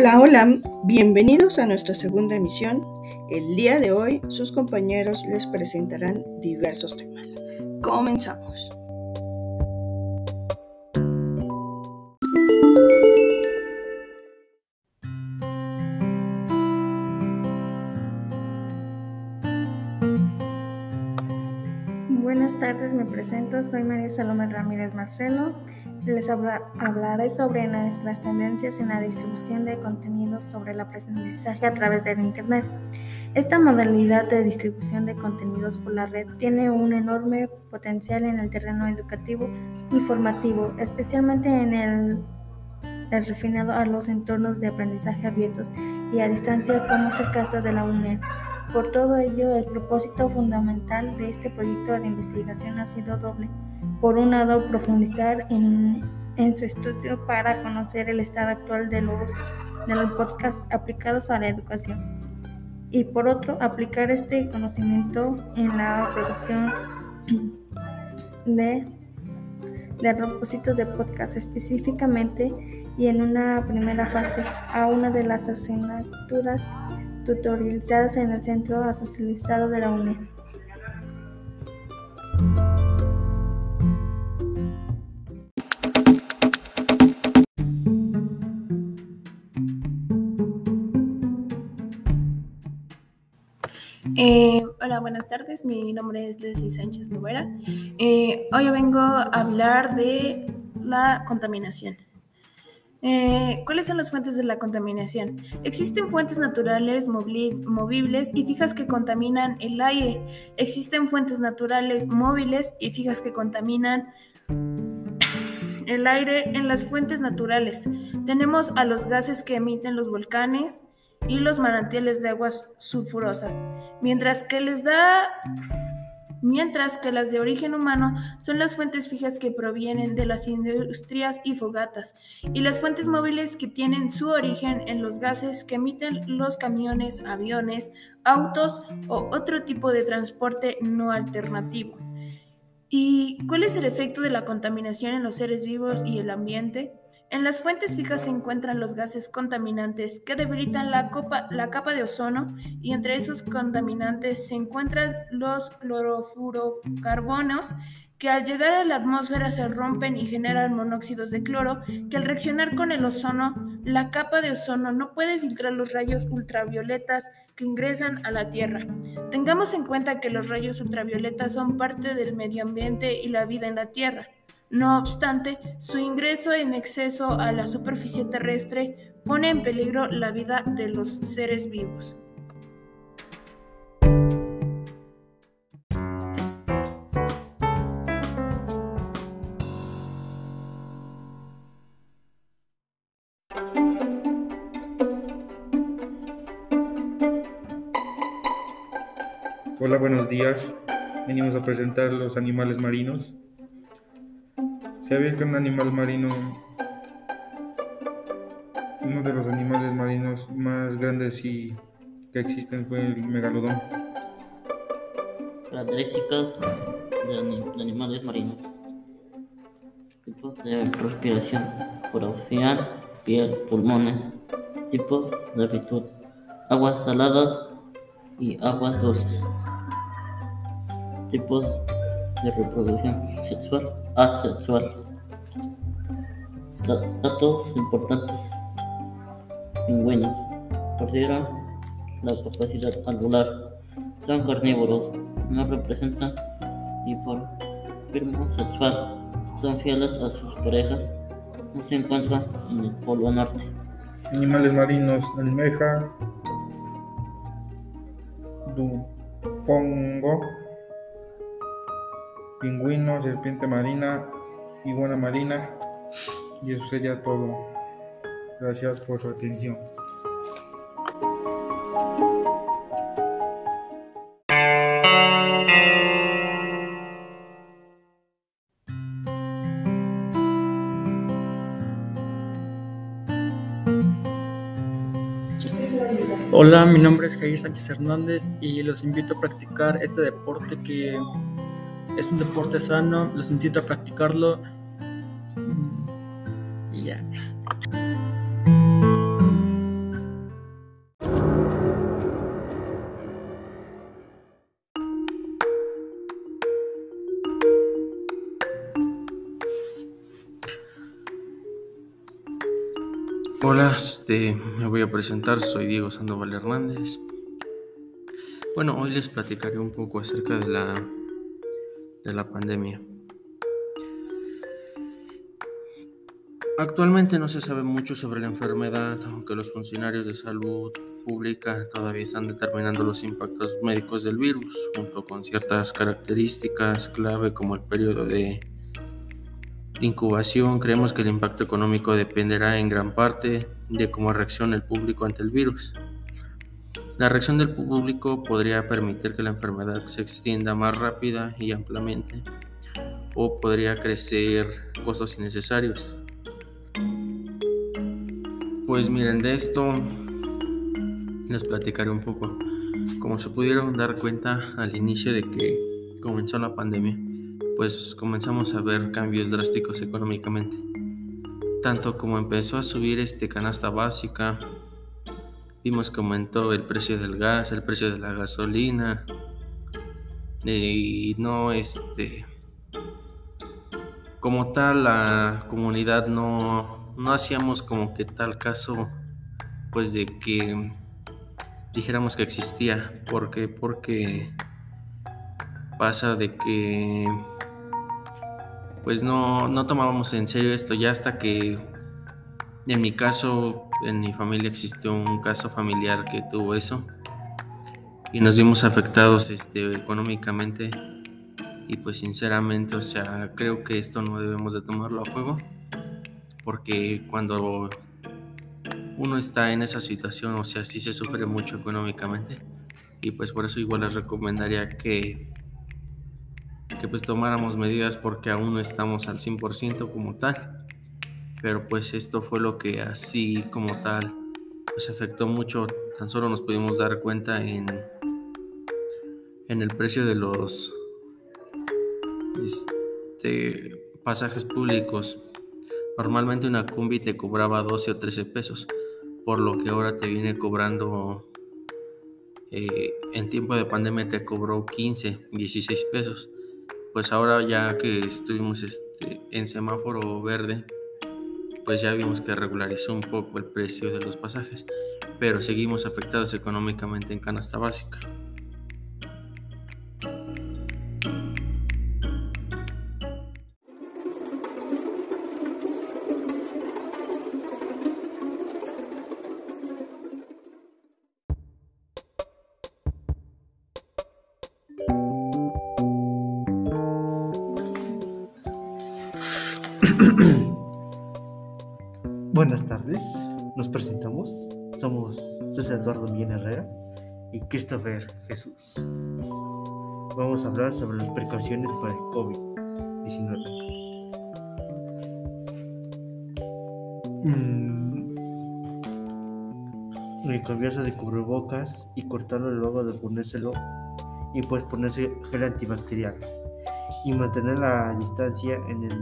Hola, hola, bienvenidos a nuestra segunda emisión. El día de hoy sus compañeros les presentarán diversos temas. Comenzamos. Buenas tardes, me presento, soy María Salomé Ramírez Marcelo. Les hablaré sobre nuestras tendencias en la distribución de contenidos sobre el aprendizaje a través del Internet. Esta modalidad de distribución de contenidos por la red tiene un enorme potencial en el terreno educativo y formativo, especialmente en el, el refinado a los entornos de aprendizaje abiertos y a distancia, como es el caso de la UNED. Por todo ello, el propósito fundamental de este proyecto de investigación ha sido doble. Por un lado, profundizar en, su estudio para conocer el estado actual de los, de los podcasts aplicados a la educación. Y por otro, aplicar este conocimiento en la producción de, de propósitos de podcast específicamente y en una primera fase a una de las asignaturas tutorializadas en el Centro Asociado de la UNED. Hola, buenas tardes. Mi nombre es Leslie Sánchez Lovera. Eh, hoy vengo a hablar de la contaminación. Eh, ¿Cuáles son las fuentes de la contaminación? Existen fuentes naturales movibles y fijas que contaminan el aire. Existen fuentes naturales móviles y fijas que contaminan el aire en las fuentes naturales. Tenemos a los gases que emiten los volcanes y los manantiales de aguas sulfurosas, mientras que les da mientras que las de origen humano son las fuentes fijas que provienen de las industrias y fogatas, y las fuentes móviles que tienen su origen en los gases que emiten los camiones, aviones, autos o otro tipo de transporte no alternativo. ¿Y cuál es el efecto de la contaminación en los seres vivos y el ambiente? En las fuentes fijas se encuentran los gases contaminantes que debilitan la, la, capa de ozono y entre esos contaminantes se encuentran los clorofurocarbonos que al llegar a la atmósfera se rompen y generan monóxidos de cloro que al reaccionar con el ozono, la capa de ozono no puede filtrar los rayos ultravioletas que ingresan a la Tierra. Tengamos en cuenta que los rayos ultravioletas son parte del medio ambiente y la vida en la Tierra. No obstante, su ingreso en exceso a la superficie terrestre pone en peligro la vida de los seres vivos. Hola, buenos días. Venimos a presentar los animales marinos. ¿Sabías que un animal marino, uno de los animales marinos más grandes y que existen fue el megalodón? Características de, animales marinos. Tipos de respiración, coración, piel, pulmones, tipos de habitud, aguas saladas y aguas dulces. Tipos de reproducción sexual, asexual. Datos importantes. Pingüinos. Perdieron la capacidad alveolar. Son carnívoros. No representan firmo sexual. Son fieles a sus parejas. No se encuentran en el Polo Norte. Animales marinos. Almeja. Dupongo pingüino, serpiente marina, iguana marina. Y eso sería todo. Gracias por su atención. Hola, mi nombre es Jair Sánchez Hernández y los invito a practicar este deporte que es un deporte sano, los incito a practicarlo. Y ya. Hola, este, me voy a presentar, soy Diego Sandoval Hernández. Bueno, hoy les platicaré un poco acerca de la de la pandemia. Actualmente no se sabe mucho sobre la enfermedad, aunque los funcionarios de salud pública todavía están determinando los impactos médicos del virus, junto con ciertas características clave como el periodo de incubación. Creemos que el impacto económico dependerá en gran parte de cómo reaccione el público ante el virus. La reacción del público podría permitir que la enfermedad se extienda más rápida y ampliamente, o podría crecer costos innecesarios. Pues miren, de esto les platicaré un poco. Como se pudieron dar cuenta al inicio de que comenzó la pandemia, pues comenzamos a ver cambios drásticos económicamente. Tanto como empezó a subir este canasta básica, vimos que aumentó el precio del gas, el precio de la gasolina y no este como tal la comunidad no no hacíamos como que tal caso, pues de que dijéramos que existía. porque Porque pasa de que pues no, no tomábamos en serio esto ya hasta que en mi caso, en mi familia existió un caso familiar que tuvo eso. Y nos vimos afectados este, económicamente. Y pues sinceramente, o sea, creo que esto no debemos de tomarlo a juego. Porque cuando uno está en esa situación, o sea, sí se sufre mucho económicamente. Y pues por eso igual les recomendaría que que pues tomáramos medidas porque aún no estamos al 100% como tal. Pero pues esto fue lo que así como tal pues afectó mucho. Tan solo nos pudimos dar cuenta en en el precio de los este, pasajes públicos Normalmente una cumbi te cobraba 12 o 13 pesos, por lo que ahora te viene cobrando, eh, en tiempo de pandemia te cobró 15, 16 pesos. Pues ahora ya que estuvimos este, en semáforo verde, pues ya vimos que regularizó un poco el precio de los pasajes, pero seguimos afectados económicamente en canasta básica. Buenas tardes, nos presentamos. Somos César Eduardo Millán Herrera y Christopher Jesús. Vamos a hablar sobre las precauciones para el COVID-19. Mm, cambiarse de cubrebocas y cortarlo luego de ponérselo y pues ponerse gel antibacterial y mantener la distancia en el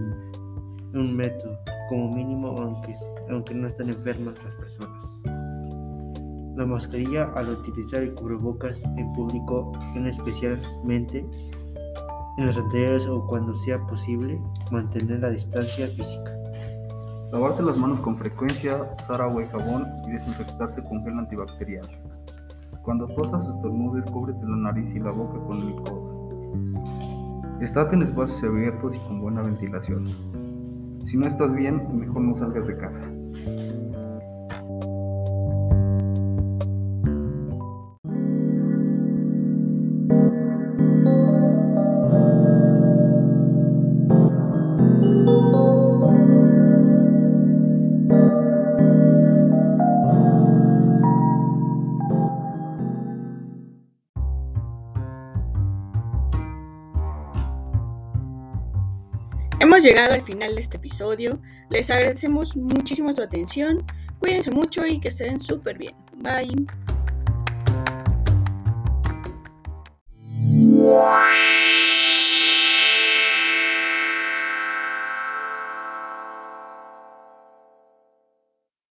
un método, como mínimo, aunque, aunque no estén enfermas las personas. La mascarilla al utilizar el cubrebocas en público, en especialmente en los anteriores o cuando sea posible, mantener la distancia física. Lavarse las manos con frecuencia, usar agua y jabón y desinfectarse con gel antibacterial. Cuando tosas o estornudes, cúbrete la nariz y la boca con el codo. Estate en espacios abiertos y con buena ventilación. Si no estás bien, mejor no salgas de casa. Llegado al final de este episodio. Les agradecemos muchísimo su atención. Cuídense mucho y que estén súper bien. Bye.